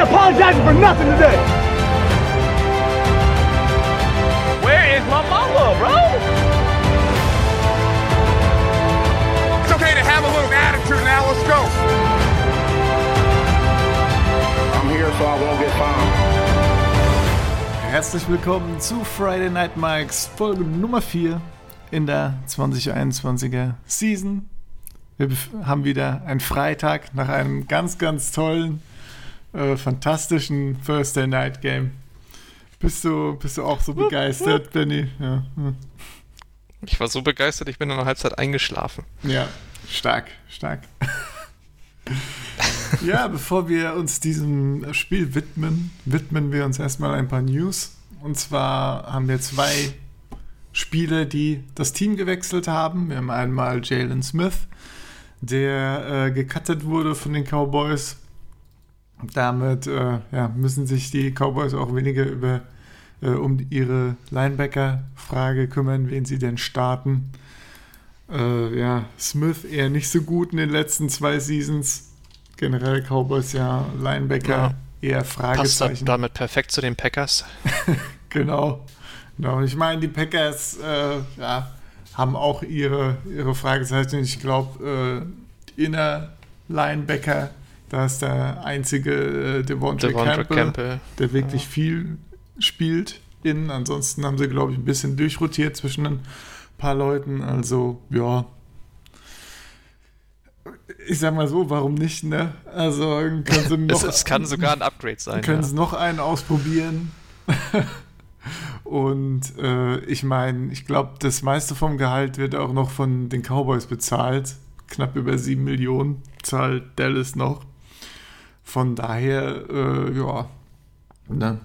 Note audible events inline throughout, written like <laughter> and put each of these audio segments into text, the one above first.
ain't apologizing for nothing today. Where is my mama, bro? It's okay to have a little attitude now. Let's go. I'm here so I won't get fined. Herzlich willkommen zu Friday Night Mikes Folge Nummer 4 in der 2021er Season. Wir haben wieder einen Freitag nach einem ganz, ganz tollen, äh, fantastischen Thursday Night Game. Bist du, bist du auch so begeistert, <laughs> Benny? Ja, hm. Ich war so begeistert, ich bin in der Halbzeit eingeschlafen. ja stark, stark. <laughs> ja, bevor wir uns diesem Spiel widmen, widmen wir uns erstmal ein paar News. Und zwar haben wir zwei Spieler, die das Team gewechselt haben. Wir haben einmal Jalen Smith, der äh, gecuttet wurde von den Cowboys. Damit äh, ja, müssen sich die Cowboys auch weniger über, äh, um ihre Linebacker-Frage kümmern, wen sie denn starten. Äh, ja, Smith eher nicht so gut in den letzten zwei Seasons. Generell Cowboys ja Linebacker eher Passt da- Fragezeichen. damit perfekt zu den Packers. <laughs> Genau. genau. Ich meine, die Packers äh, ja, haben auch ihre, ihre Fragezeichen. Ich glaube, äh, inner Linebacker, da ist der einzige äh, Devontae, Devontae Campbell, Campbell. der wirklich viel spielt. Innen. Ansonsten haben sie, glaube ich, ein bisschen durchrotiert zwischen ein paar Leuten. Also, ja. Ich sag mal so, warum nicht, ne? Also, können sie <laughs> noch, Es, es kann sogar ein Upgrade sein. können Ja. Sie noch einen ausprobieren? <laughs> Und äh, ich meine, ich glaube, das meiste vom Gehalt wird auch noch von den Cowboys bezahlt. Knapp über 7 Millionen zahlt Dallas noch. Von daher, äh, ja, ne,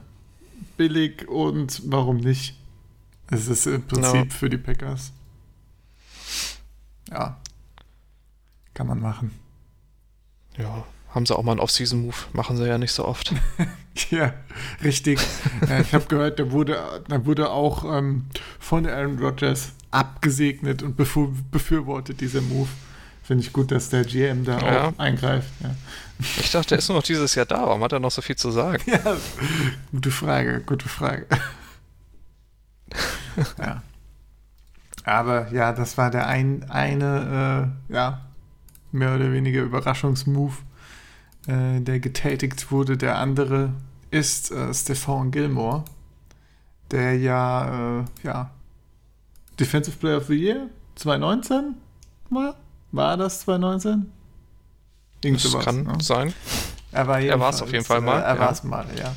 billig und warum nicht? Es ist im Prinzip No. für die Packers. Ja, kann man machen. Ja, haben sie auch mal einen Off-Season-Move. Machen sie ja nicht so oft. <laughs> Ja, richtig. Ja, <laughs> ich habe gehört, da wurde, da wurde auch ähm, von Aaron Rodgers abgesegnet und befür, befürwortet dieser Move. Finde ich gut, dass der GM da Ja. auch eingreift. Ja. Ich dachte, er ist nur noch dieses Jahr da. Warum hat er noch so viel zu sagen? <laughs> ja, gute Frage, gute Frage. <laughs> ja. Aber ja, das war der ein, eine, äh, ja, mehr oder weniger Überraschungsmove, äh, der getätigt wurde. Der andere ist äh, Stefan Gilmore, der ja, äh, ja, Defensive Player of the Year 2019 war. War das 2019? Irgend Das sowas, kann ne? sein. Er war Er war's auf jeden Fall mal, Äh, er war es mal, ja.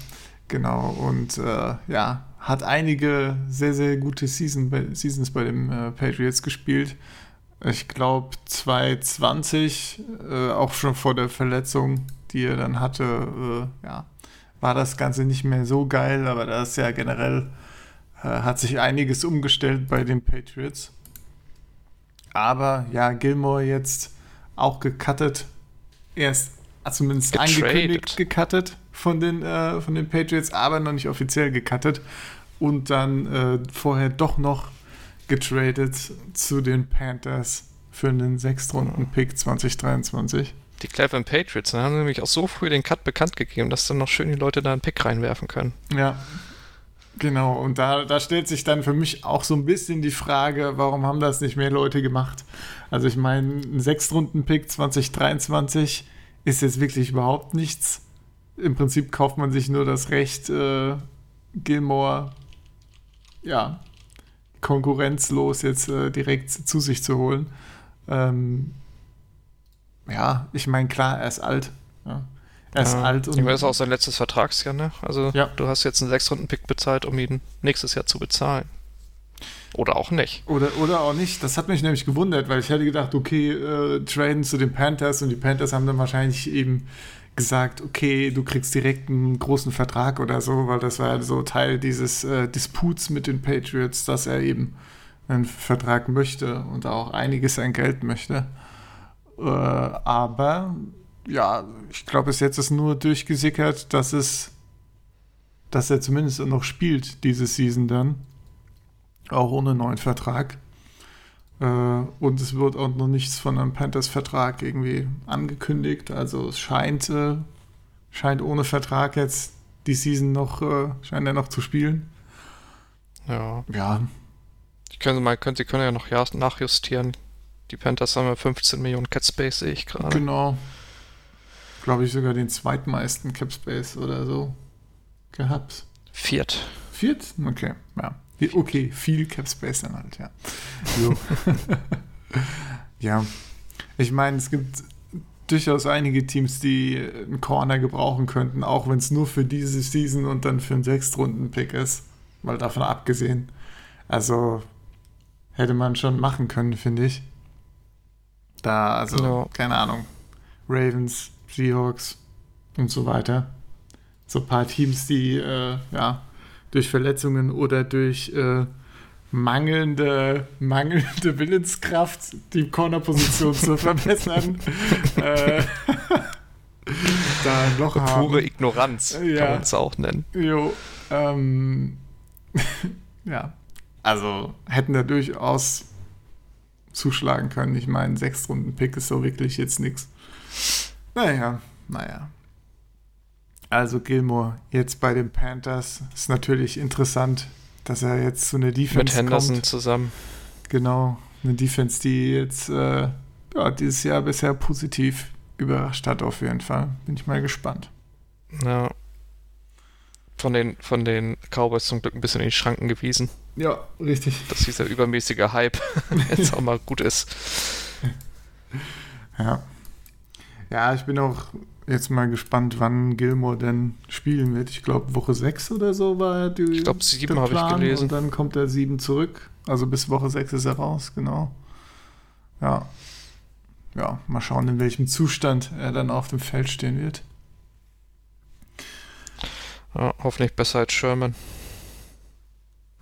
Genau. Und äh, ja, hat einige sehr, sehr gute Season bei, Seasons bei den äh, Patriots gespielt. Ich glaube 2020, äh, auch schon vor der Verletzung, die er dann hatte, äh, ja, war das Ganze nicht mehr so geil, aber das ist ja generell, äh, hat sich einiges umgestellt bei den Patriots. Aber ja, Gilmore jetzt auch gecuttet. Erst ah, zumindest Getradet. angekündigt gecuttet von den, äh, von den Patriots, aber noch nicht offiziell gecuttet. Und dann äh, vorher doch noch getradet zu den Panthers für einen Sechstrunden-Pick 2023. Die Cleveland Patriots dann haben sie nämlich auch so früh den Cut bekannt gegeben, dass dann noch schön die Leute da einen Pick reinwerfen können. Ja, genau. Und da, da stellt sich dann für mich auch so ein bisschen die Frage, warum haben das nicht mehr Leute gemacht? Also ich meine, ein Sechstrunden-Pick 2023 ist jetzt wirklich überhaupt nichts. Im Prinzip kauft man sich nur das Recht, äh, Gilmore, ja, konkurrenzlos jetzt äh, direkt zu sich zu holen. Ähm, ja, ich meine, klar, er ist alt. Ja. Er ist Ja. alt Ich und meine, das ist auch sein letztes Vertragsjahr, ne? Also Ja. du hast jetzt einen Sechs-Runden-Pick bezahlt, um ihn nächstes Jahr zu bezahlen. Oder auch nicht. Oder, oder auch nicht. Das hat mich nämlich gewundert, weil ich hätte gedacht, okay, äh, traden zu den Panthers und die Panthers haben dann wahrscheinlich eben gesagt, okay, du kriegst direkt einen großen Vertrag oder so, weil das war ja so Teil dieses äh, Disputs mit den Patriots, dass er eben einen Vertrag möchte und auch einiges an Geld möchte. Äh, aber ja, ich glaube, bis jetzt ist nur durchgesickert, dass es, dass er zumindest noch spielt diese Season dann. Auch ohne neuen Vertrag. Äh, und es wird auch noch nichts von einem Panthers-Vertrag irgendwie angekündigt. Also es scheint äh, scheint ohne Vertrag jetzt die Season noch, äh, scheint er noch zu spielen. Ja. Ja, Die können, mal, können, sie können ja noch ja, nachjustieren. Die Panthers haben ja 15 Millionen Cat Space, sehe ich gerade. genau. Glaube ich sogar den zweitmeisten Cap Space oder so gehabt. Viert. Viert? Okay, ja. Okay, viel Cap Space dann halt, ja. So. <laughs> ja. Ich meine, es gibt durchaus einige Teams, die einen Corner gebrauchen könnten, auch wenn es nur für diese Season und dann für einen Sechstrunden-Pick ist. Mal davon abgesehen. Also hätte man schon machen können, finde ich. Da, also, Ja. keine Ahnung. Ravens, Seahawks und so weiter. So ein paar Teams, die äh, ja durch Verletzungen oder durch äh, mangelnde, <laughs> mangelnde Willenskraft die Cornerposition zu <laughs> verbessern, äh, <laughs> da ein Loch haben. Pure Ignoranz Ja. kann man es auch nennen. Jo, ähm, ja, also hätten da durchaus zuschlagen können. Ich meine, sechs Runden Pick ist so wirklich jetzt nichts. Naja, naja. Also Gilmore jetzt bei den Panthers ist natürlich interessant, dass er jetzt zu einer Defense Mit Henderson kommt. zusammen. Genau, eine Defense, die jetzt äh, ja, dieses Jahr bisher positiv überrascht hat auf jeden Fall. Bin ich mal gespannt. Ja. Von den, von den Cowboys zum Glück ein bisschen in die Schranken gewiesen, Ja, richtig. dass dieser übermäßige Hype <laughs> jetzt auch mal gut ist. Ja. Ja, ich bin auch jetzt mal gespannt, wann Gilmore denn spielen wird. Ich glaube, Woche 6 oder so war die, Ich glaub, sieben der habe ich gelesen. Und dann kommt er 7 zurück. Also bis Woche 6 ist er raus, genau. Ja. Ja, mal schauen, in welchem Zustand er dann auf dem Feld stehen wird. Ja, hoffentlich besser als Sherman.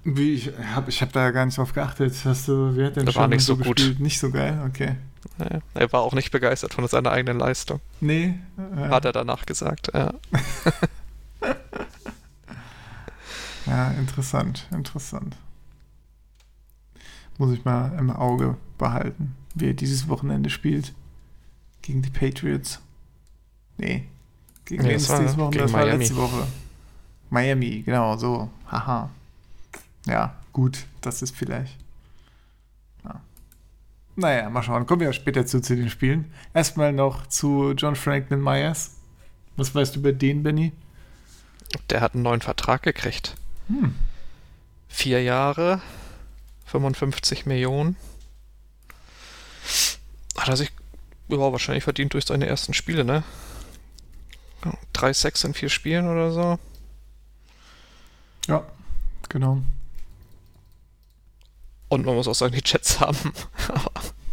Wie, ich habe ich hab da gar nicht drauf geachtet. Hast du, wer hat denn Der war nicht so gut. gespielt? Nicht so geil, okay. Ja, er war auch nicht begeistert von seiner eigenen Leistung, Nee. äh, hat er danach gesagt. Ja. <laughs> Ja, interessant, interessant. Muss ich mal im Auge behalten, wie er dieses Wochenende spielt. Gegen die Patriots. Nee. Gegen Nee, das war dieses Wochenende? Das war Miami. letzte Woche. Miami, genau, so. Haha. Ja, gut, das ist vielleicht. Ja. Naja, mal schauen. Kommen wir ja später zu, zu den Spielen. Erstmal noch zu John Franklin Myers. Was weißt du über den, Benny? Der hat einen neuen Vertrag gekriegt. Hm. Vier Jahre, 55 Millionen. Hat er sich ja, wahrscheinlich verdient durch seine ersten Spiele, ne? Drei Sacks in vier Spielen oder so. Ja, genau. Und man muss auch sagen, die Jets <laughs> haben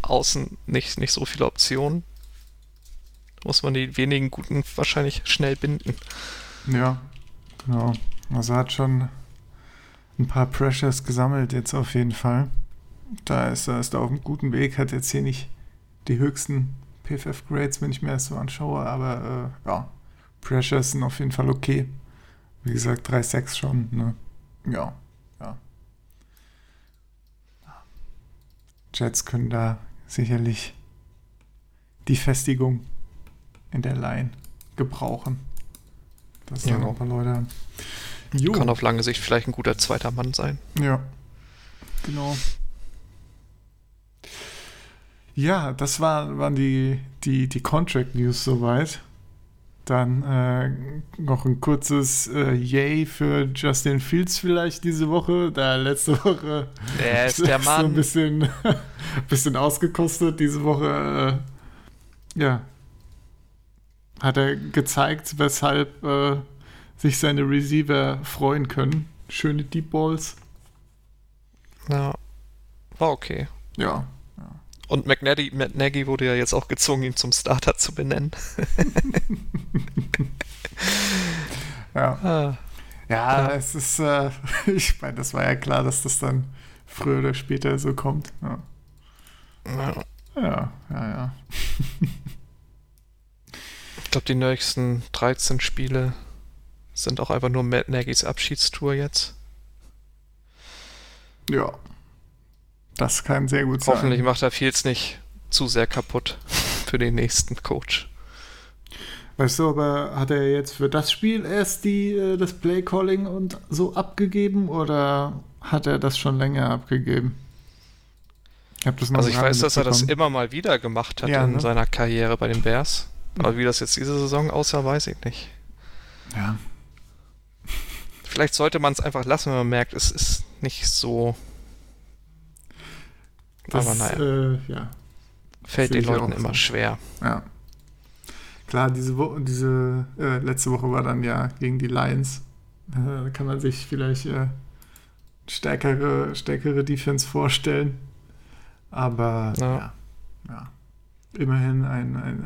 außen nicht, nicht so viele Optionen. Muss man die wenigen guten wahrscheinlich schnell binden. Ja, genau. Also hat schon ein paar Pressures gesammelt jetzt auf jeden Fall. Da ist er ist auf einem guten Weg, hat jetzt hier nicht die höchsten PFF-Grades, wenn ich mir das so anschaue, aber äh, ja, Pressures sind auf jeden Fall okay. Wie gesagt, 3-6 schon, ne? Ja. Jets können da sicherlich die Festigung in der Line gebrauchen. Das sind Ja. auch ein paar Leute. Jo. Kann auf lange Sicht vielleicht ein guter zweiter Mann sein. Ja, genau. Ja, das war, waren die, die, die Contract News soweit. Dann äh, noch ein kurzes äh, Yay für Justin Fields vielleicht diese Woche. Da letzte Woche Der <laughs> ist der so ein Mann. bisschen, <laughs> bisschen ausgekostet. Diese Woche, äh, ja, hat er gezeigt, weshalb äh, sich seine Receiver freuen können. Schöne Deep Balls. Ja. War okay. Ja, Und McNaghy, McNaghy wurde ja jetzt auch gezwungen, ihn zum Starter zu benennen. <laughs> ja. Ah, Ja, es ist, äh, <laughs> ich meine, das war ja klar, dass das dann früher oder später so kommt. Ja, ja. ja, ja. ja. <laughs> Ich glaube, die nächsten 13 Spiele sind auch einfach nur Matt Nagys Abschiedstour jetzt. ja. Das kann sehr gut sein. Hoffentlich macht er Fields nicht zu sehr kaputt <laughs> für den nächsten Coach. Weißt du, aber hat er jetzt für das Spiel erst die, äh, das Play-Calling und so abgegeben oder hat er das schon länger abgegeben? Ich das also ich weiß, dass er das immer mal wieder gemacht hat ja, in ne? seiner Karriere bei den Bears. Aber wie das jetzt diese Saison aussah, weiß ich nicht. Ja. Vielleicht sollte man es einfach lassen, wenn man merkt, es ist nicht so. Das, Aber naja. Äh, ja. Fällt den Leuten immer so. schwer. Ja. Klar, diese, Wo diese äh, letzte Woche war dann ja gegen die Lions. Äh, da kann man sich vielleicht äh, stärkere, stärkere Defense vorstellen. Aber ja, ja, ja. immerhin ein, ein,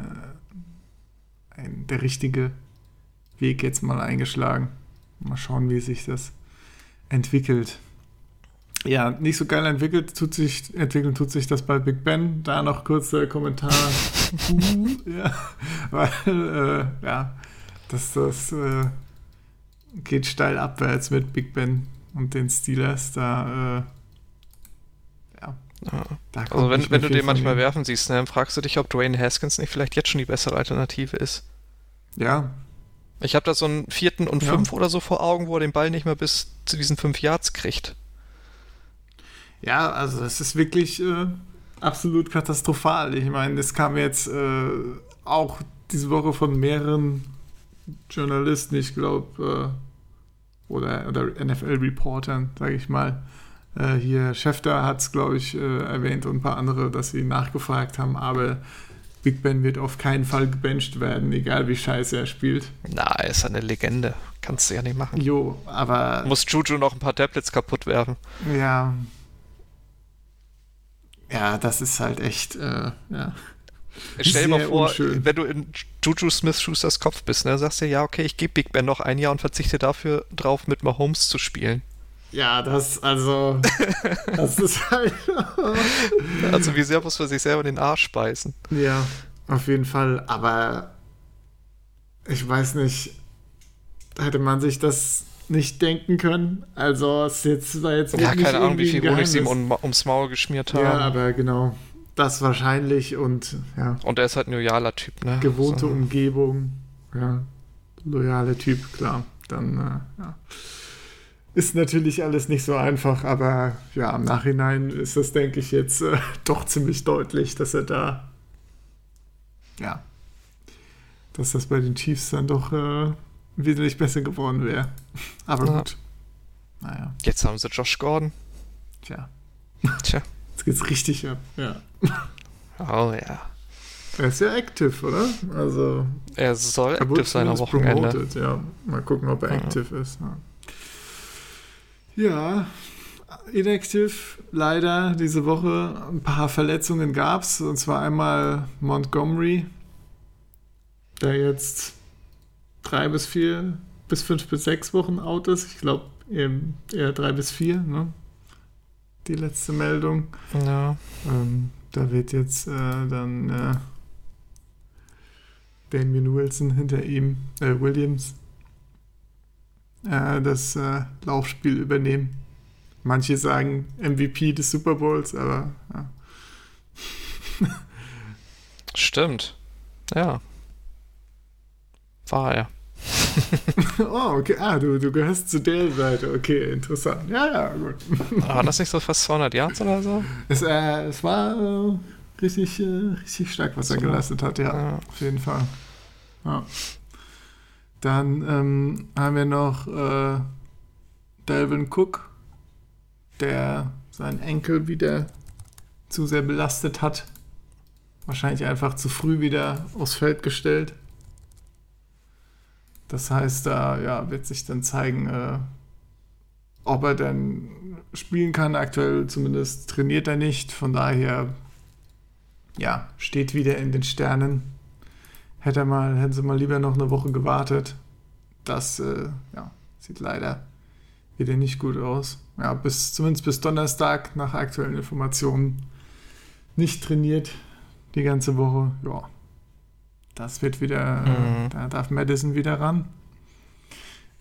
äh, ein, der richtige Weg jetzt mal eingeschlagen. Mal schauen, wie sich das entwickelt. Ja, nicht so geil entwickelt tut sich, entwickeln tut sich das bei Big Ben. Da noch kurz der Kommentar. uh, <laughs> ja, weil, äh, ja, das, das äh, geht steil abwärts mit Big Ben und den Steelers. Da, äh, ja. ja. also, wenn, wenn du den manchmal ihm. werfen siehst, ne, dann fragst du dich, ob Dwayne Haskins nicht vielleicht jetzt schon die bessere Alternative ist. Ja. Ich habe da so einen vierten und ja. fünf oder so vor Augen, wo er den Ball nicht mehr bis zu diesen fünf Yards kriegt. Ja, also es ist wirklich äh, absolut katastrophal. Ich meine, es kam jetzt äh, auch diese Woche von mehreren Journalisten, ich glaube, äh, oder, oder NFL-Reportern, sage ich mal. Äh, hier Schäfter hat es, glaube ich, äh, erwähnt und ein paar andere, dass sie nachgefragt haben, aber Big Ben wird auf keinen Fall gebencht werden, egal wie scheiße er spielt. Na, er ist eine Legende. Kannst du ja nicht machen. Jo, aber. Muss Juju noch ein paar Tablets kaputt werfen. Ja, ja, das ist halt echt, äh, ja. Stell dir mal vor, unschön. wenn du in Juju Smith-Schusters Kopf bist, ne, sagst du ja, okay, ich gebe Big Ben noch ein Jahr und verzichte dafür drauf, mit Mahomes zu spielen. Ja, das, also, <laughs> das ist halt. <laughs> also, wie sehr muss man sich selber in den Arsch beißen? Ja, auf jeden Fall, aber ich weiß nicht, hätte man sich das nicht denken können. Also es jetzt, war jetzt Ja, keine Ahnung, wie viel Honig sie ihm um, ums Maul geschmiert haben. Ja, aber genau. Das wahrscheinlich und ja. Und er ist halt ein loyaler Typ, ne? Gewohnte so. Umgebung, ja. Loyale Typ, klar. Dann, äh, ja. Ist natürlich alles nicht so einfach, aber ja, im Nachhinein ist das, denke ich, jetzt äh, <laughs> doch ziemlich deutlich, dass er da, ja, dass das bei den Chiefs dann doch äh, wesentlich besser geworden wäre. Aber ja. gut. Naja. Jetzt haben sie Josh Gordon. Tja. Tja. Jetzt geht's richtig ab, ja. Oh ja. Er ist ja active, oder? Also. Er soll active sein am Wochenende. Promoted, ja. Mal gucken, ob er ja. active ist. Ja. ja. Inactive, leider diese Woche ein paar Verletzungen gab es. Und zwar einmal Montgomery, der jetzt drei bis vier, bis fünf bis sechs Wochen out ist. Ich glaube eher drei bis vier, ne? Die letzte Meldung. Ja. Ähm, da wird jetzt äh, dann äh, Damien Wilson hinter ihm, äh, Williams, äh, das äh, Laufspiel übernehmen. Manche sagen MVP des Super Bowls, aber ja. Stimmt. Ja. War er. <laughs> oh, okay. Ah, du, du gehörst zu der Seite. Okay, interessant. Ja, ja, gut. War das nicht so fast 200 Yards oder so? Es, äh, es war äh, richtig, äh, richtig stark, was so. er geleistet hat, ja, ja. Auf jeden Fall. Ja. Dann ähm, haben wir noch äh, Delvin Cook, der seinen Enkel wieder zu sehr belastet hat. Wahrscheinlich einfach zu früh wieder aufs Feld gestellt. Das heißt, da ja, wird sich dann zeigen, äh, ob er denn spielen kann. Aktuell zumindest trainiert er nicht. Von daher, ja, steht wieder in den Sternen. Hätte mal, hätten sie mal lieber noch eine Woche gewartet. Das äh, ja, sieht leider wieder nicht gut aus. Ja, bis, zumindest bis Donnerstag nach aktuellen Informationen nicht trainiert die ganze Woche. Ja, das wird wieder, mhm. da darf Madison wieder ran.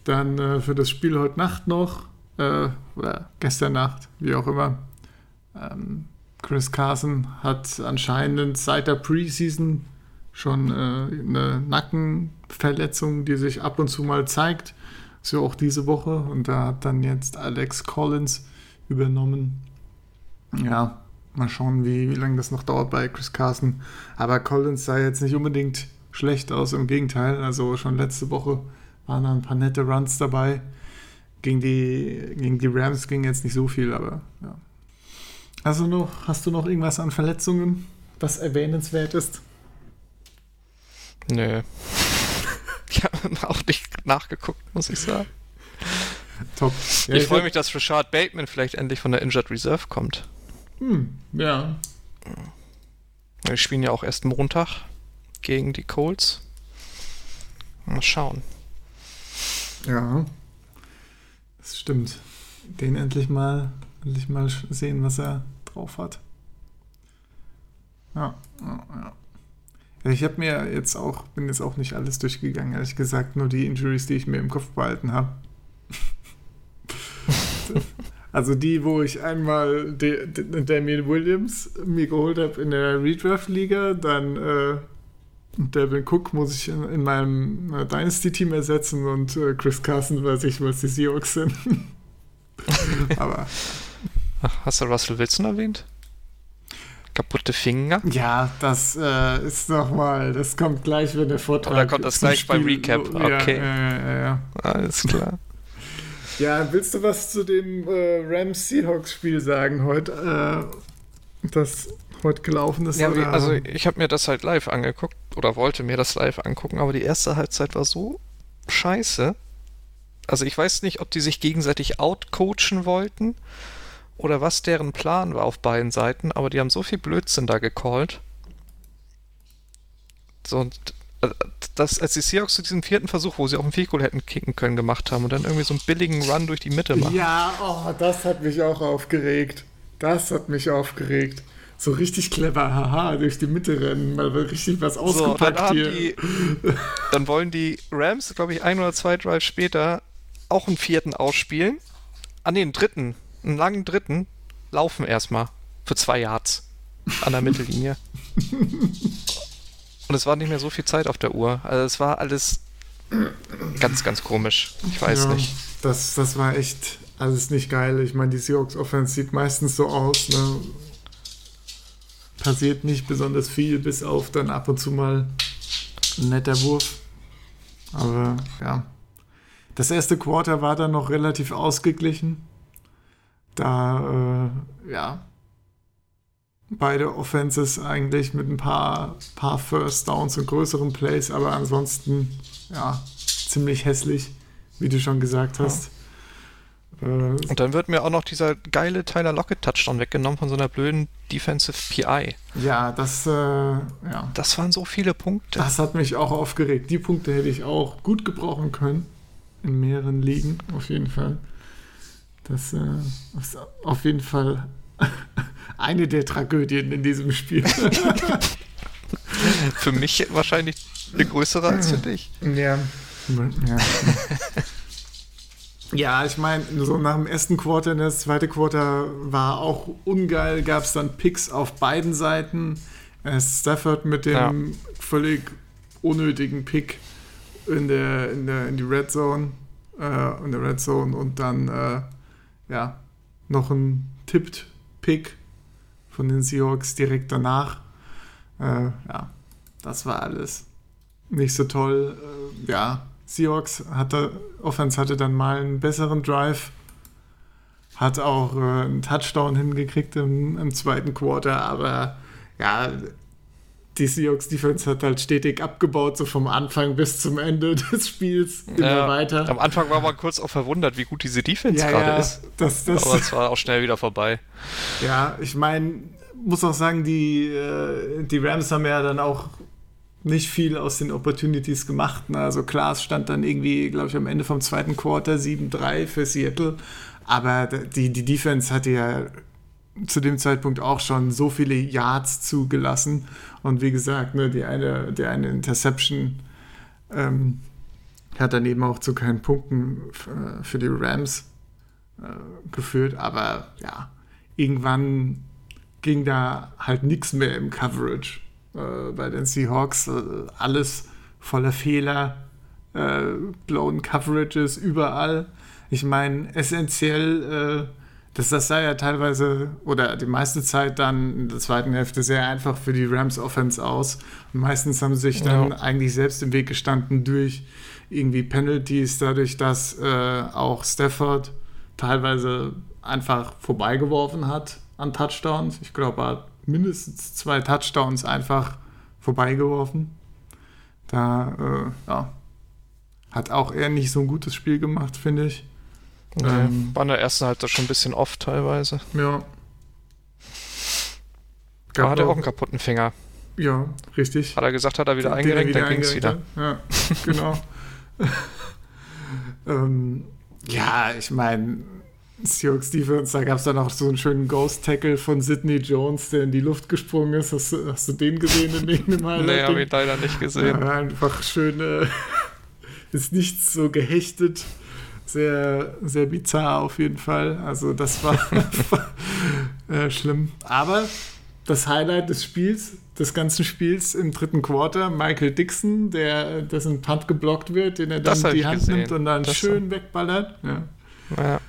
Dann äh, für das Spiel heute Nacht noch, äh, oder gestern Nacht, wie auch immer. Ähm, Chris Carson hat anscheinend seit der Preseason schon äh, eine Nackenverletzung, die sich ab und zu mal zeigt. Ist ja auch diese Woche. Und da hat dann jetzt Alex Collins übernommen. Ja, mal schauen, wie, wie lange das noch dauert bei Chris Carson. Aber Collins sah jetzt nicht unbedingt schlecht aus, im Gegenteil. Also schon letzte Woche waren da ein paar nette Runs dabei. Gegen die, gegen die Rams ging jetzt nicht so viel, aber ja. Also noch, hast du noch irgendwas an Verletzungen, was erwähnenswert ist? Nö. <laughs> Ich habe auch nicht nachgeguckt, muss ich sagen. Top. Ja, ich freue mich, dass Richard Bateman vielleicht endlich von der Injured Reserve kommt. Hm, ja. Wir spielen ja auch erst Montag gegen die Colts. Mal schauen. Ja. Das stimmt. Den endlich mal, endlich mal sehen, was er drauf hat. Ja, ja, ja. Ich habe mir jetzt auch, bin jetzt auch nicht alles durchgegangen, ehrlich gesagt, nur die Injuries, die ich mir im Kopf behalten habe. <laughs> <laughs> also die, wo ich einmal De De Damien Williams mir geholt habe in der Redraft-Liga, dann äh, Devin Cook muss ich in, in meinem äh, Dynasty-Team ersetzen und äh, Chris Carson weiß ich, was die Seahawks sind. <laughs> Aber. Hast du Russell Wilson erwähnt? kaputte Finger. Ja, das äh, ist nochmal, das kommt gleich, wenn der Vortrag Oder kommt das gleich Spiel, beim Recap? Okay. Ja, ja, ja, Alles klar. Ja, willst du was zu dem äh, Rams-Seahawks-Spiel sagen heute? Äh, das heute gelaufen ist? Ja, oder? also ich habe mir das halt live angeguckt oder wollte mir das live angucken, aber die erste Halbzeit war so scheiße. Also ich weiß nicht, ob die sich gegenseitig outcoachen wollten oder was deren Plan war auf beiden Seiten, aber die haben so viel Blödsinn da gecallt. So, und das, als die Seahawks zu diesem vierten Versuch, wo sie auch einen Field hätten kicken können, gemacht haben und dann irgendwie so einen billigen Run durch die Mitte machen. Ja, oh, das hat mich auch aufgeregt. Das hat mich aufgeregt. So richtig clever, haha, durch die Mitte rennen, mal richtig was ausgepackt so, dann hier. Die, dann wollen die Rams, glaube ich, ein oder zwei Drives später auch einen vierten ausspielen. Ah, nee, einen dritten einen langen dritten laufen erstmal für zwei Yards an der Mittellinie. <laughs> Und es war nicht mehr so viel Zeit auf der Uhr. Also es war alles ganz, ganz komisch. Ich weiß ja, nicht. Das, das war echt alles nicht geil. Ich meine, die Seahawks Offense sieht meistens so aus. Ne? Passiert nicht besonders viel, bis auf dann ab und zu mal ein netter Wurf. Aber ja. Das erste Quarter war dann noch relativ ausgeglichen da, äh, ja, beide Offenses eigentlich mit ein paar, paar First Downs und größeren Plays, aber ansonsten, ja, ziemlich hässlich, wie du schon gesagt hast. Ja. Äh, und dann wird mir auch noch dieser geile Tyler Lockett Touchdown weggenommen von so einer blöden Defensive PI. Ja, das, äh, ja. Das waren so viele Punkte. Das hat mich auch aufgeregt. Die Punkte hätte ich auch gut gebrauchen können. In mehreren Ligen, auf jeden Fall. Das äh, ist auf jeden Fall eine der Tragödien in diesem Spiel. <laughs> für mich wahrscheinlich eine größere als für dich. Ja. Ja, ja ich meine, so nach dem ersten Quarter, das zweite Quarter war auch ungeil, gab es dann Picks auf beiden Seiten. Äh, Stafford mit dem ja. völlig unnötigen Pick in der, in der in die Red Zone, äh, in der Red Zone und dann äh, ja, noch ein Tippt-Pick von den Seahawks direkt danach. Äh, ja, das war alles nicht so toll. Äh, ja, Seahawks hatte, Offense hatte dann mal einen besseren Drive, hat auch äh, einen Touchdown hingekriegt im, im zweiten Quarter, aber ja, die Seahawks Defense hat halt stetig abgebaut, so vom Anfang bis zum Ende <laughs> des Spiels immer ja, weiter. Am Anfang war man kurz auch verwundert, wie gut diese Defense ja, gerade ja, ist. Das, das, Aber es war auch schnell wieder vorbei. Ja, ich meine, muss auch sagen, die, äh, die Rams haben ja dann auch nicht viel aus den Opportunities gemacht. Ne? Also Klaas stand dann irgendwie, glaube ich, am Ende vom zweiten Quarter 7-3 für Seattle. Aber die, die Defense hatte ja zu dem Zeitpunkt auch schon so viele Yards zugelassen. Und wie gesagt, ne, die eine, die eine Interception ähm, hat dann eben auch zu keinen Punkten für die Rams äh, geführt. Aber ja, irgendwann ging da halt nichts mehr im Coverage. äh, bei den Seahawks. Äh, alles voller Fehler, äh, blown Coverages überall. Ich meine, essentiell, äh, das, das sah ja teilweise oder die meiste Zeit dann in der zweiten Hälfte sehr einfach für die Rams Offense aus. Und meistens haben sie sich dann Ja. eigentlich selbst im Weg gestanden durch irgendwie Penalties, dadurch, dass äh, auch Stafford teilweise einfach vorbeigeworfen hat an Touchdowns. Ich glaube, er hat mindestens zwei Touchdowns einfach vorbeigeworfen. Da äh, ja, hat auch er nicht so ein gutes Spiel gemacht, finde ich. Nee, Ähm. war in der ersten Halbzeit schon ein bisschen off teilweise. Ja. Da hat er auch- auch einen kaputten Finger. Ja, richtig. Hat er gesagt, hat er wieder Den er eingerenkt, dann ging es wieder. Ja, genau. <laughs> ähm, ja, ich meine, Seahawks Defense, da gab es dann auch so einen schönen Ghost-Tackle von Sidney Jones, der in die Luft gesprungen ist. Hast du, hast du den gesehen in dem <laughs> Highlight? Nee, habe ich leider nicht gesehen. Ja, einfach schön, äh, <laughs> ist nichts so gehechtet. Sehr, sehr bizarr auf jeden Fall. Also das war <laughs> <laughs> äh, schlimm. Aber das Highlight des Spiels, des ganzen Spiels im dritten Quarter, Michael Dixon, der dessen Punt geblockt wird, den er dann in die Hand gesehen. nimmt und dann Das schön wegballert. Ja. Ja.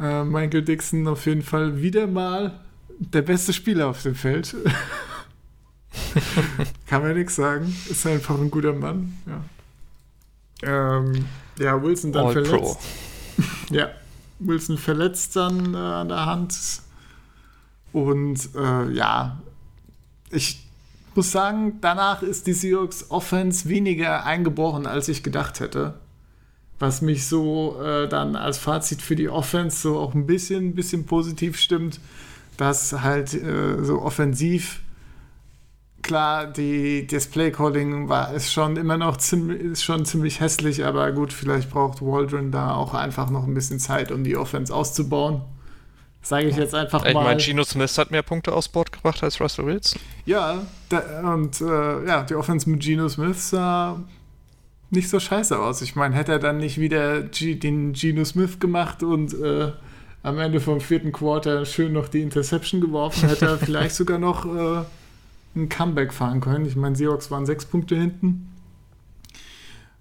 Äh, Michael Dixon auf jeden Fall wieder mal der beste Spieler auf dem Feld. <laughs> Kann man nichts sagen. Ist einfach ein guter Mann. Ja, ähm, ja Wilson dann All verletzt. Pro. Ja, Wilson verletzt dann äh, an der Hand. Und äh, ja, ich muss sagen, danach ist die Seahawks Offense weniger eingebrochen, als ich gedacht hätte. Was mich so äh, dann als Fazit für die Offense so auch ein bisschen, bisschen positiv stimmt, dass halt äh, so offensiv klar, die, das Playcalling war ist schon immer noch ziemlich, ist schon ziemlich hässlich, aber gut, vielleicht braucht Waldron da auch einfach noch ein bisschen Zeit, um die Offense auszubauen. Sage ich jetzt einfach Ich mal. meine, Geno Smith hat mehr Punkte aufs Board gebracht als Russell Wilson. Ja, da, und äh, ja, die Offense mit Geno Smith sah nicht so scheiße aus. Ich meine, hätte er dann nicht wieder G den Geno Smith gemacht und äh, am Ende vom vierten Quarter schön noch die Interception geworfen, hätte er <laughs> vielleicht sogar noch äh, ein Comeback fahren können. Ich meine, Seahawks waren sechs Punkte hinten.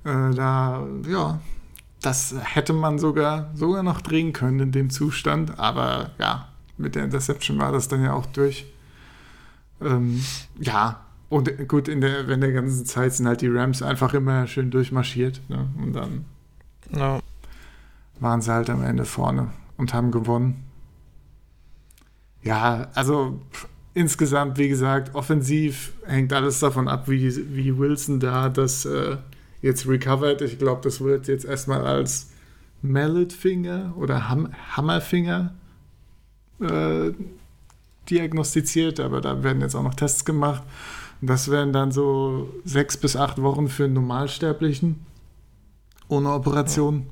Äh, da, ja, das hätte man sogar, sogar noch drehen können in dem Zustand. Aber ja, mit der Interception war das dann ja auch durch. Ähm, ja, und gut, in der, in der ganzen Zeit sind halt die Rams einfach immer schön durchmarschiert. Ne? Und dann Ja. waren sie halt am Ende vorne und haben gewonnen. Ja, also insgesamt, wie gesagt, offensiv hängt alles davon ab, wie, wie Wilson da das äh, jetzt recovert. Ich glaube, das wird jetzt erstmal als Mallet Finger oder Ham Hammerfinger äh, diagnostiziert, aber da werden jetzt auch noch Tests gemacht. Und das wären dann so sechs bis acht Wochen für einen Normalsterblichen ohne Operation.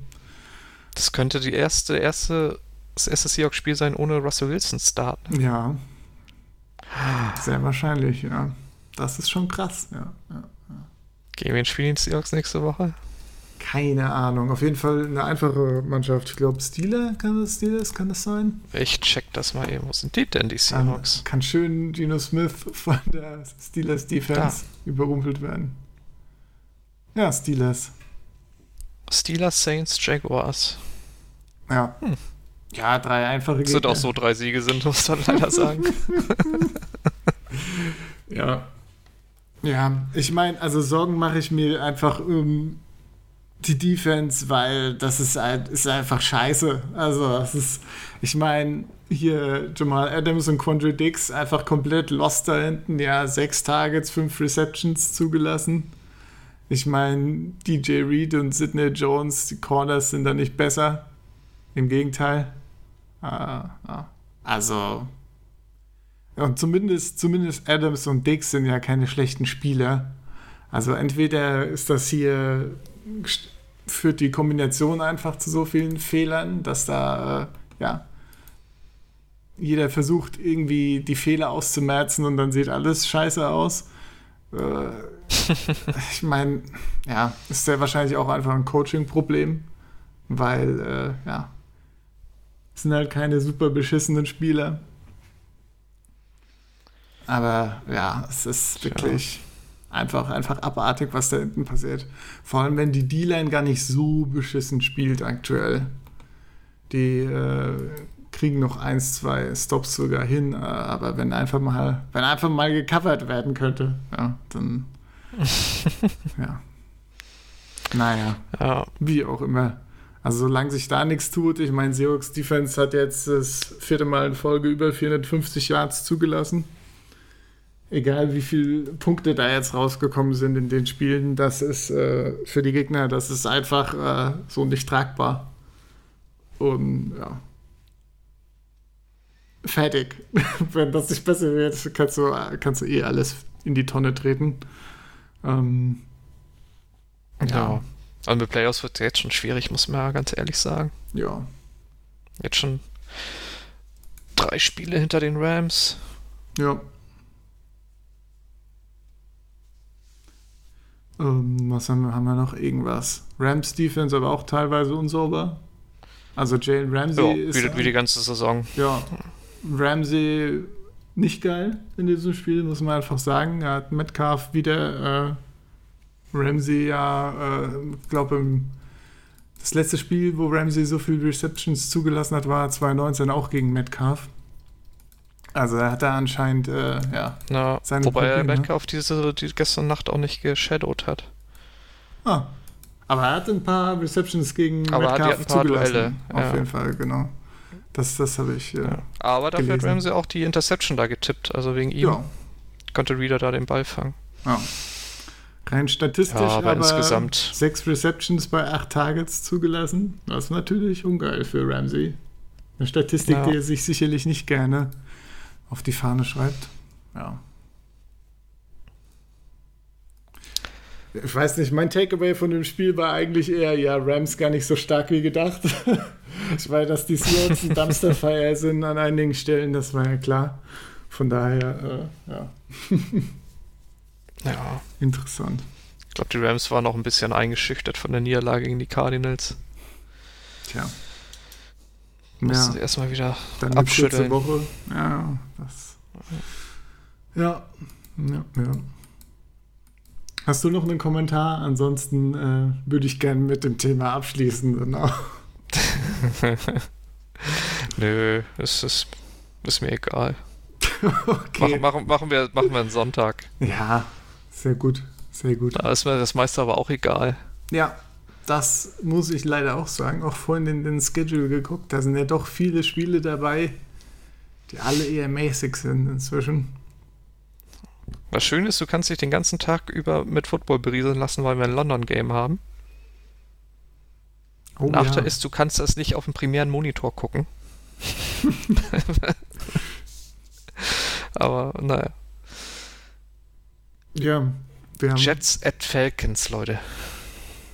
Das könnte die erste, erste, das erste Seahawks-Spiel sein ohne Russell Wilson Start. Ja. Sehr wahrscheinlich, ja. Das ist schon krass, ja. ja. Gegen wen spielen die Seahawks nächste Woche? Keine Ahnung. Auf jeden Fall eine einfache Mannschaft. Ich glaube, Steeler kann das, Steelers kann das sein. Ich check das mal eben. Wo sind die denn, die Dann Seahawks? kann schön Geno Smith von der Steelers Defense überrumpelt werden. Ja, Steelers. Steelers, Saints, Jaguars. Ja. Ja, drei einfache Das sind auch so drei Siege sind, muss man leider sagen. <laughs> Ja. Ja, ich meine, also Sorgen mache ich mir einfach um die Defense, weil das ist, ist einfach scheiße. Also, es ist, ich meine, hier Jamal Adams und Quandre Dix einfach komplett lost da hinten. Ja, sechs Targets, fünf Receptions zugelassen. Ich meine, DJ Reed und Sidney Jones, die Corners sind da nicht besser. Im Gegenteil. Ah, ah. Also, und zumindest, zumindest Adams und Dix sind ja keine schlechten Spieler. Also entweder ist das hier, führt die Kombination einfach zu so vielen Fehlern, dass da, äh, ja, jeder versucht irgendwie die Fehler auszumerzen und dann sieht alles scheiße aus. Äh, ich meine, ja, ist ja wahrscheinlich auch einfach ein Coaching-Problem, weil, äh, ja, sind halt keine super beschissenen Spieler. Aber ja, es ist wirklich einfach, einfach abartig, was da hinten passiert. Vor allem, wenn die D-Line gar nicht so beschissen spielt aktuell. Die äh, kriegen noch eins, zwei Stops sogar hin, äh, aber wenn einfach mal, wenn einfach mal gecovert werden könnte, ja, dann <laughs> ja. Naja, Ja, wie auch immer. Also solange sich da nichts tut, ich meine, Seahawks Defense hat jetzt das vierte Mal in Folge über 450 Yards zugelassen. Egal wie viele Punkte da jetzt rausgekommen sind in den Spielen, das ist äh, für die Gegner, das ist einfach äh, so nicht tragbar. Und ja. Fertig. <laughs> Wenn das nicht besser wird, kannst du, kannst du eh alles in die Tonne treten. Ähm, ja. Also mit Playoffs wird es jetzt schon schwierig, muss man ja ganz ehrlich sagen. ja. Jetzt schon drei Spiele hinter den Rams. Ja. Ähm, was haben wir, haben wir noch? Irgendwas. Rams Defense, aber auch teilweise unsauber. Also Jalen Ramsey Ja, ist. wie, die- wie die ganze Saison. ja, Ramsey nicht geil in diesem Spiel, muss man einfach sagen. Er hat Metcalf wieder äh, Ramsey ja, äh, glaube das letzte Spiel, wo Ramsey so viele Receptions zugelassen hat, war 2019 auch gegen Metcalf. Also er hat da anscheinend, äh, ja. Na, Seine wobei er Probleme. Metcalf diese die gestern Nacht auch nicht geshadowed hat. Ah. Aber er hat ein paar Receptions gegen Aber er Metcalf zugelassen. Duelle, Auf ja. jeden Fall, genau. Das, das habe ich, äh, Ja. Aber dafür gelesen. hat Ramsey auch die Interception da getippt. Also wegen ihm ja. konnte Reader da den Ball fangen. ja. Rein statistisch, Ja, aber aber, insgesamt- sechs Receptions bei acht Targets zugelassen. Das ist natürlich ungeil für Ramsey. Eine Statistik, Ja. die er sich sicherlich nicht gerne auf die Fahne schreibt. Ja. Ich weiß nicht, mein Takeaway von dem Spiel war eigentlich eher, ja, Rams gar nicht so stark wie gedacht. <laughs> ich weiß, dass die Seahawks ein Dumpsterfire sind an einigen Stellen, das war ja klar. Von daher, äh, ja, <laughs> Ja. interessant. Ich glaube, die Rams waren auch ein bisschen eingeschüchtert von der Niederlage gegen die Cardinals. Tja. Mussten Ja, sie erstmal wieder dann abschütteln. Woche. Ja, das. Ja, ja, ja. Hast du noch einen Kommentar? Ansonsten äh, würde ich gerne mit dem Thema abschließen. Genau. <laughs> Nö, es ist, ist mir egal. <laughs> Okay. Machen, machen, machen, wir, machen wir einen Sonntag. Ja, sehr gut. Sehr gut. Da ist mir das meiste aber auch egal. Ja, das muss ich leider auch sagen. Auch vorhin in den Schedule geguckt. Da sind ja doch viele Spiele dabei, die alle eher mäßig sind inzwischen. Was schön ist, du kannst dich den ganzen Tag über mit Football berieseln lassen, weil wir ein London-Game haben. Oh, Nachteil ja. ist, du kannst das nicht auf dem primären Monitor gucken. <laughs> <laughs> aber naja. Ja, wir haben. Jets at Falcons, Leute.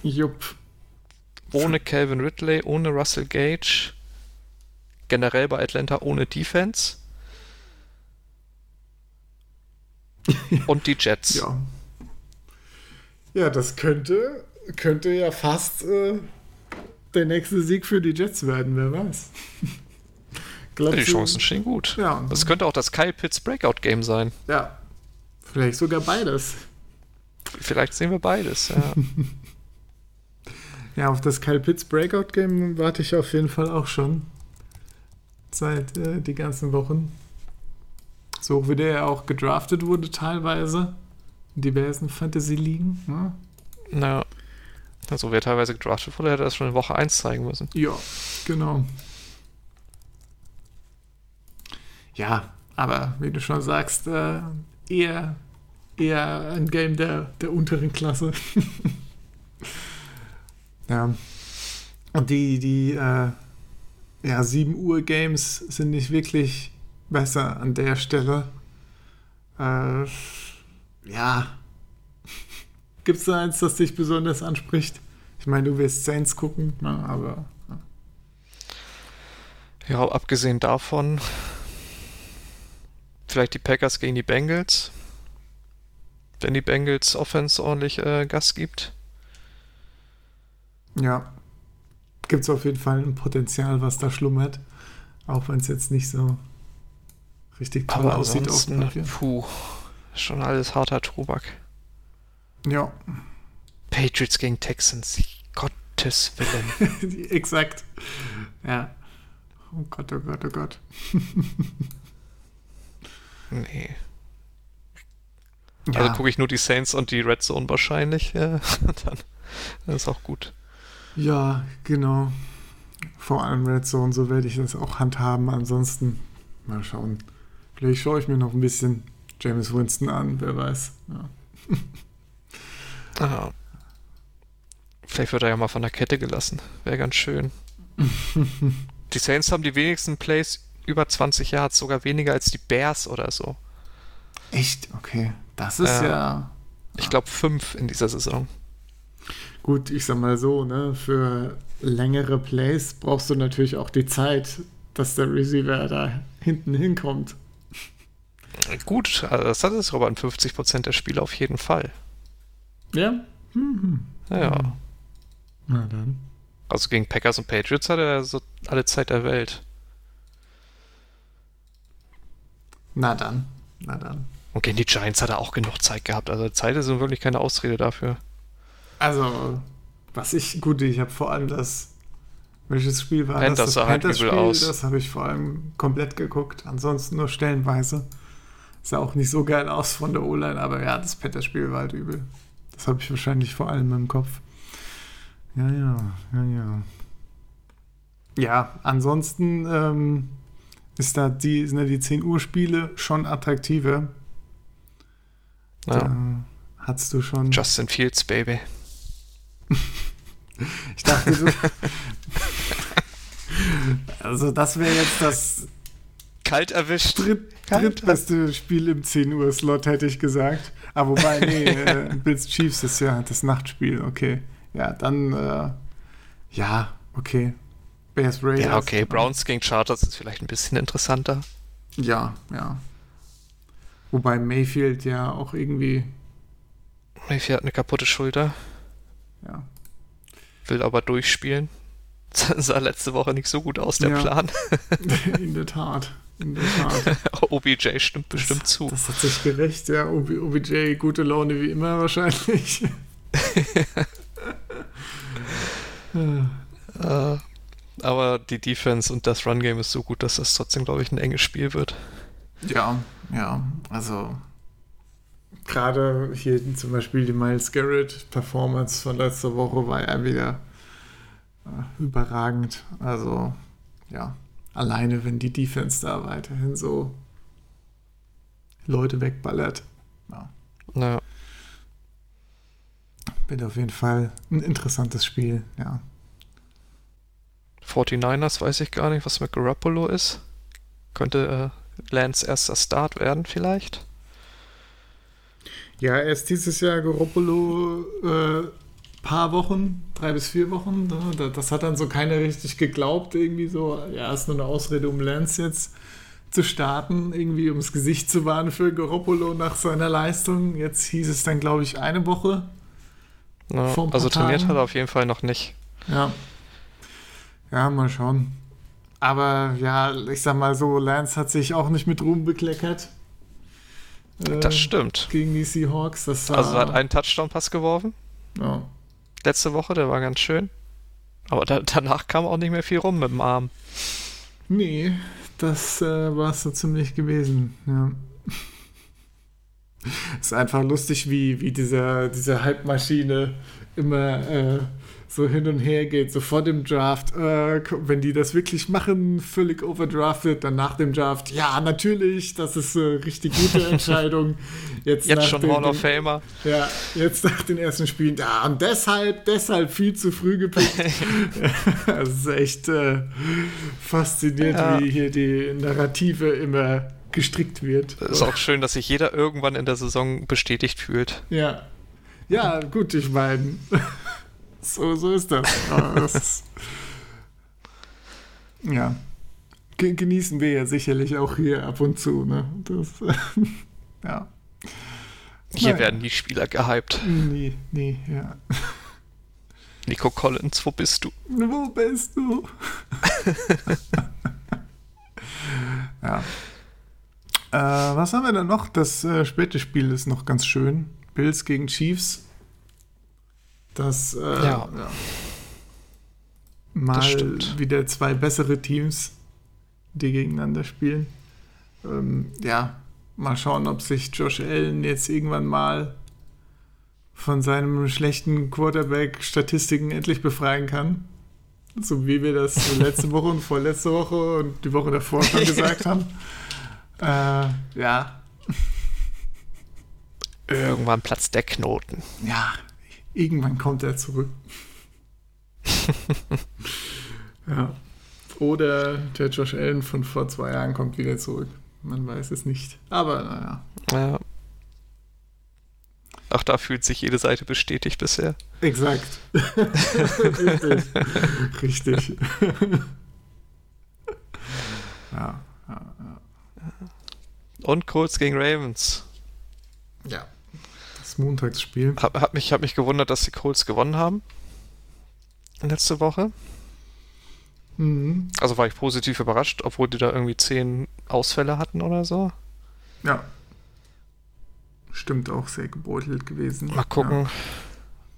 Jupp. Ohne Calvin Ridley, ohne Russell Gage. Generell bei Atlanta ohne Defense. <laughs> Und die Jets. Ja. Ja, das könnte, könnte ja fast äh, der nächste Sieg für die Jets werden, wer weiß. Glaubst die Chancen stehen gut. Ja. Das könnte auch das Kyle Pitts Breakout Game sein. Ja. Vielleicht sogar beides. Vielleicht sehen wir beides. Ja. <laughs> Ja, auf das Kyle Pitts Breakout Game warte ich auf jeden Fall auch schon. Seit äh, die ganzen Wochen. So wie der ja auch gedraftet wurde, teilweise. In diversen Fantasy-Ligen. Ne? naja. Also wer teilweise gedraftet wurde, hätte das schon in Woche 1 zeigen müssen. Ja, genau. Ja, aber wie du schon sagst, äh, eher, eher ein Game der, der unteren Klasse. <laughs> ja. Und die, die äh, ja, 7 Uhr Games sind nicht wirklich besser an der Stelle. Äh, ja. <laughs> Gibt es da eins, das dich besonders anspricht? Ich meine, du wirst Saints gucken, ne, aber Ja, abgesehen davon, vielleicht die Packers gegen die Bengals. Wenn die Bengals Offense ordentlich äh, Gas gibt. Ja. Gibt es auf jeden Fall ein Potenzial, was da schlummert. Auch wenn es jetzt nicht so richtig toll Aber aussieht auf puh, schon alles harter Tobak. Ja, Patriots gegen Texans, Gottes Willen. <laughs> exakt. Ja. Oh Gott, oh Gott, oh Gott. <laughs> nee. Ja, Also gucke ich nur die Saints und die Red Zone wahrscheinlich. Ja, <laughs> dann das ist auch gut. ja, genau. Vor allem Red Zone, so werde ich das auch handhaben. Ansonsten mal schauen. Vielleicht schaue ich mir noch ein bisschen James Winston an, wer weiß. Ja. Ah. Vielleicht wird er ja mal von der Kette gelassen. Wäre ganz schön. <laughs> die Saints haben die wenigsten Plays über 20 Yards, sogar weniger als die Bears oder so. Echt? Okay. Das ist Ja. ja Ich glaube fünf in dieser Saison. gut, ich sag mal so, ne? Für längere Plays brauchst du natürlich auch die Zeit, dass der Receiver da hinten hinkommt. Gut, also das hat es aber an 50% der Spiele auf jeden Fall. Ja? Ja. Na dann. Also gegen Packers und Patriots hat er so alle Zeit der Welt. Na dann. Na dann. Und gegen die Giants hat er auch genug Zeit gehabt. Also Zeit ist wirklich keine Ausrede dafür. Also, was ich, gut, ich habe vor allem das, welches Spiel war Panthers das? Das halt übel Panthers-Spiel, aus. das habe ich vor allem komplett geguckt. Ansonsten nur stellenweise. Sah auch nicht so geil aus von der O-Line, aber ja, das Panthers-Spiel war halt übel. Das habe ich wahrscheinlich vor allem im Kopf. Ja, ja, ja, ja. Ja, ansonsten ähm, ist da die, sind da die 10 Uhr Spiele schon attraktiver. Ja. Da hast du schon. Justin Fields, Baby. <laughs> Ich dachte, du. also, das wäre jetzt das Kalt erwischt. dritt, Kalt. drittbeste Spiel im 10 Uhr Slot, hätte ich gesagt. Aber wobei, nee, <laughs> äh, Bills Chiefs ist ja das Nachtspiel, okay. Ja, dann, äh, ja, okay. Bears Raiders. Ja, okay. Browns gegen Chargers ist vielleicht ein bisschen interessanter. Ja, ja. Wobei Mayfield ja auch irgendwie, Mayfield hat eine kaputte Schulter, ja. will aber durchspielen. <laughs> sah letzte Woche nicht so gut aus, der Ja. Plan. <laughs> In der Tat. In der Tat. <laughs> OBJ stimmt bestimmt zu. Das hat sich gerecht, ja. OB OBJ, gute Laune wie immer wahrscheinlich. Äh, aber die Defense und das Run-Game ist so gut, dass das trotzdem, glaube ich, ein enges Spiel wird. Ja, ja, also gerade hier zum Beispiel die Miles Garrett Performance von letzter Woche war ja wieder äh, überragend. Also ja, alleine wenn die Defense da weiterhin so Leute wegballert, ja, Naja, wird auf jeden Fall ein interessantes Spiel, ja. 49ers weiß ich gar nicht, was mit Garoppolo ist. Könnte äh, Lance erster Start werden vielleicht? Ja, erst dieses Jahr Garoppolo äh, paar Wochen, drei bis vier Wochen. ne? Da- Das hat dann so keiner richtig geglaubt, irgendwie so. Ja, ist nur eine Ausrede, um Lance jetzt zu starten, irgendwie ums Gesicht zu wahren für Garoppolo nach seiner Leistung. Jetzt hieß es dann, glaube ich, eine Woche. Ja, also trainiert Tagen. hat er auf jeden Fall noch nicht. Ja. Ja, mal schauen. Aber ja, ich sag mal so, Lance hat sich auch nicht mit Ruhm bekleckert. Äh, Das stimmt. Gegen die Seahawks. Das war, Also er hat einen Touchdown-Pass geworfen ja. letzte Woche, der war ganz schön. Aber da, danach kam auch nicht mehr viel rum mit dem Arm. Nee, das äh, war es so ziemlich gewesen, ja. <laughs> ist einfach lustig, wie, wie dieser, diese Halbmaschine immer äh, so hin und her geht, so vor dem Draft. Äh, wenn die das wirklich machen, völlig overdrafted, dann nach dem Draft, ja, natürlich, das ist eine richtig gute <laughs> Entscheidung. Jetzt, Jetzt nach schon den- Hall of Famer. ja, jetzt nach den ersten Spielen, ja, und deshalb, deshalb viel zu früh gepickt. <laughs> <laughs> das ist echt äh, faszinierend, Ja. wie hier die Narrative immer gestrickt wird. Ist auch schön, dass sich jeder irgendwann in der Saison bestätigt fühlt. Ja. Ja, gut, ich meine, so, so ist das. Das <laughs> ist, ja. Ge- Genießen wir ja sicherlich auch hier ab und zu, ne? Das, <laughs> ja. Hier Naja. werden die Spieler gehypt. Nee, nee, ja. Nico Collins, wo bist du? Wo bist du? <laughs> ja. Äh, was haben wir denn noch? Das äh, späte Spiel ist noch ganz schön. Bills gegen Chiefs. Das, äh, Ja. Mal stimmt. wieder zwei bessere Teams, die gegeneinander spielen. Ähm, ja, mal schauen, ob sich Josh Allen jetzt irgendwann mal von seinem schlechten Quarterback-Statistiken endlich befreien kann. So wie wir das <laughs> letzte Woche und vorletzte Woche und die Woche davor schon gesagt haben. <laughs> Äh, ja, Irgendwann platzt der Knoten. ja, irgendwann kommt er zurück. <laughs> ja. Oder der Josh Allen von vor zwei Jahren kommt wieder zurück. Man weiß es nicht. Aber naja. Ja. Auch da fühlt sich jede Seite bestätigt bisher. Exakt. <laughs> Richtig. Richtig. <laughs> ja, ja, ja. Und Colts gegen Ravens. ja. Das Montagsspiel. Hab, hab, mich, hab mich gewundert, dass die Colts gewonnen haben. Letzte Woche. Mhm. Also war ich positiv überrascht, obwohl die da irgendwie zehn Ausfälle hatten oder so. Ja. Stimmt auch sehr gebeutelt gewesen. Mal gucken.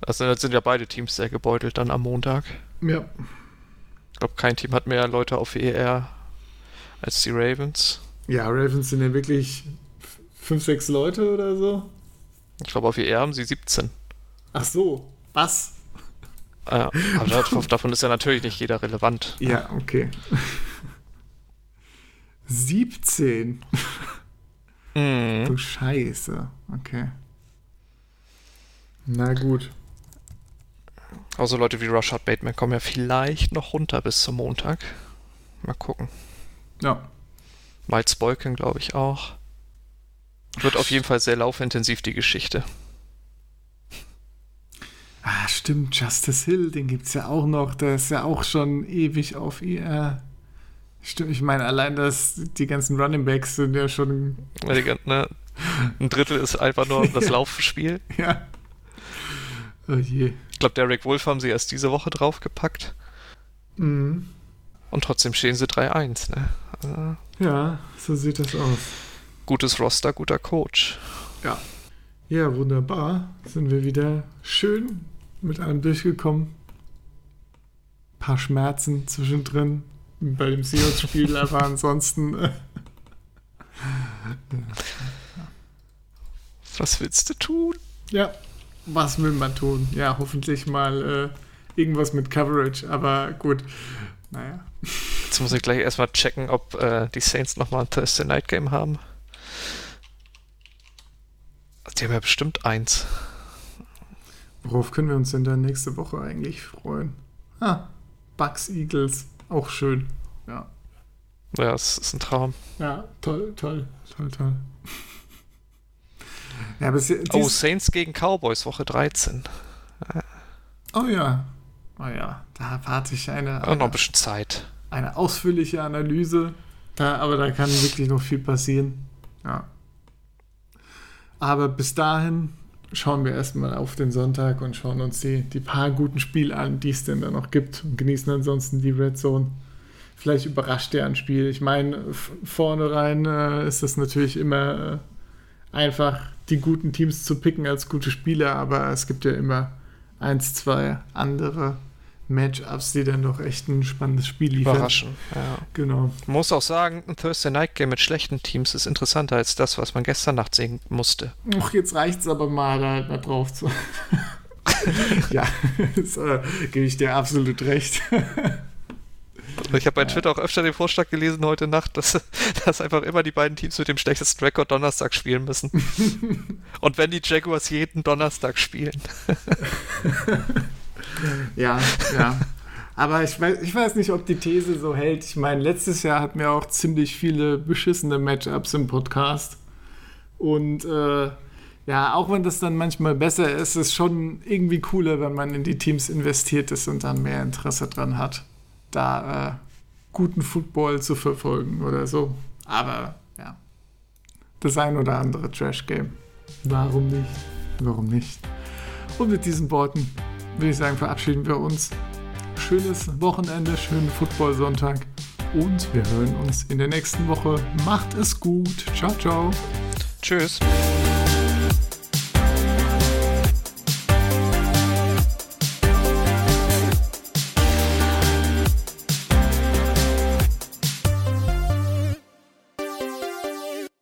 Also jetzt sind ja beide Teams sehr gebeutelt dann am Montag. Ja. ja. Ich glaube, kein Team hat mehr Leute auf ER als die Ravens. Ja, Ravens sind ja wirklich fünf, sechs Leute oder so. Ich glaube, auf ER haben sie 17. Ach so, was? Ja, aber dav- davon ist ja natürlich nicht jeder relevant. Ja, okay. 17. Mhm. Du Scheiße. Okay. Na gut. Also Leute wie Rashad Bateman kommen ja vielleicht noch runter bis zum Montag. Mal gucken. Ja. Miles Boykin glaube ich auch. Wird auf jeden Fall sehr laufintensiv die Geschichte. Ah, stimmt. Justice Hill, den gibt's ja auch noch. Der ist ja auch schon ewig auf IR. Stimmt, ich meine, allein das, die ganzen Running Backs sind ja schon. Ne? Ein Drittel ist einfach nur das <laughs> Laufspiel. Ja. Oh je. Ich glaube, Derek Wolf haben sie erst diese Woche draufgepackt. Mhm. Und trotzdem stehen sie 3-1. Ne? Also, Ja, so sieht das aus. Gutes Roster, guter Coach. Ja. Ja, wunderbar. Sind wir wieder schön mit allem durchgekommen. paar Schmerzen zwischendrin bei dem Seahawks-Spiel, <laughs> aber ansonsten. Äh, Was willst du tun? ja, was will man tun? Ja, hoffentlich mal äh, irgendwas mit Coverage, aber gut. Naja. Jetzt muss ich gleich erstmal checken, ob äh, die Saints nochmal ein Thursday Night Game haben. Die haben ja bestimmt eins. Worauf können wir uns denn dann nächste Woche eigentlich freuen? Ah, Bucks Eagles. Auch schön. Ja. Ja, das ist ein Traum. Ja, toll, toll, toll, toll. Ja, aber es, Oh, Saints gegen Cowboys, Woche 13. oh ja. Oh ja, da warte ich eine, Auch noch ein eine, bisschen Zeit. eine ausführliche Analyse. Da, aber da kann wirklich noch viel passieren. Ja. Aber bis dahin schauen wir erstmal auf den Sonntag und schauen uns die, die paar guten Spiele an, die es denn da noch gibt und genießen ansonsten die Red Zone. Vielleicht überrascht der ein Spiel. Ich meine, f- vorne rein äh, ist das natürlich immer äh, einfach, die guten Teams zu picken als gute Spieler, aber es gibt ja immer eins, zwei andere Matchups, die dann doch echt ein spannendes Spiel liefern. Überraschen. Ja. Genau. Muss auch sagen, ein Thursday Night Game mit schlechten Teams ist interessanter als das, was man gestern Nacht sehen musste. Och, jetzt reicht's aber mal, da, da drauf zu. <laughs> ja, das, äh, gebe ich dir absolut recht. <laughs> Ich habe bei Twitter auch öfter den Vorschlag gelesen heute Nacht, dass, <laughs> dass einfach immer die beiden Teams mit dem schlechtesten Rekord Donnerstag spielen müssen. Und wenn die Jaguars jeden Donnerstag spielen. Ja, ja. Aber ich weiß, ich weiß nicht, ob die These so hält. Ich meine, letztes Jahr hatten wir auch ziemlich viele beschissene Matchups im Podcast. Und äh, ja, auch wenn das dann manchmal besser ist, ist es schon irgendwie cooler, wenn man in die Teams investiert ist und dann mehr Interesse dran hat, da äh, guten Football zu verfolgen oder so. Aber ja, das ein oder andere Trash-Game. Warum nicht? Warum nicht? Und mit diesen Worten würde ich sagen, verabschieden wir uns. Schönes Wochenende, schönen Football-Sonntag und wir hören uns in der nächsten Woche. Macht es gut. Ciao, ciao. Tschüss.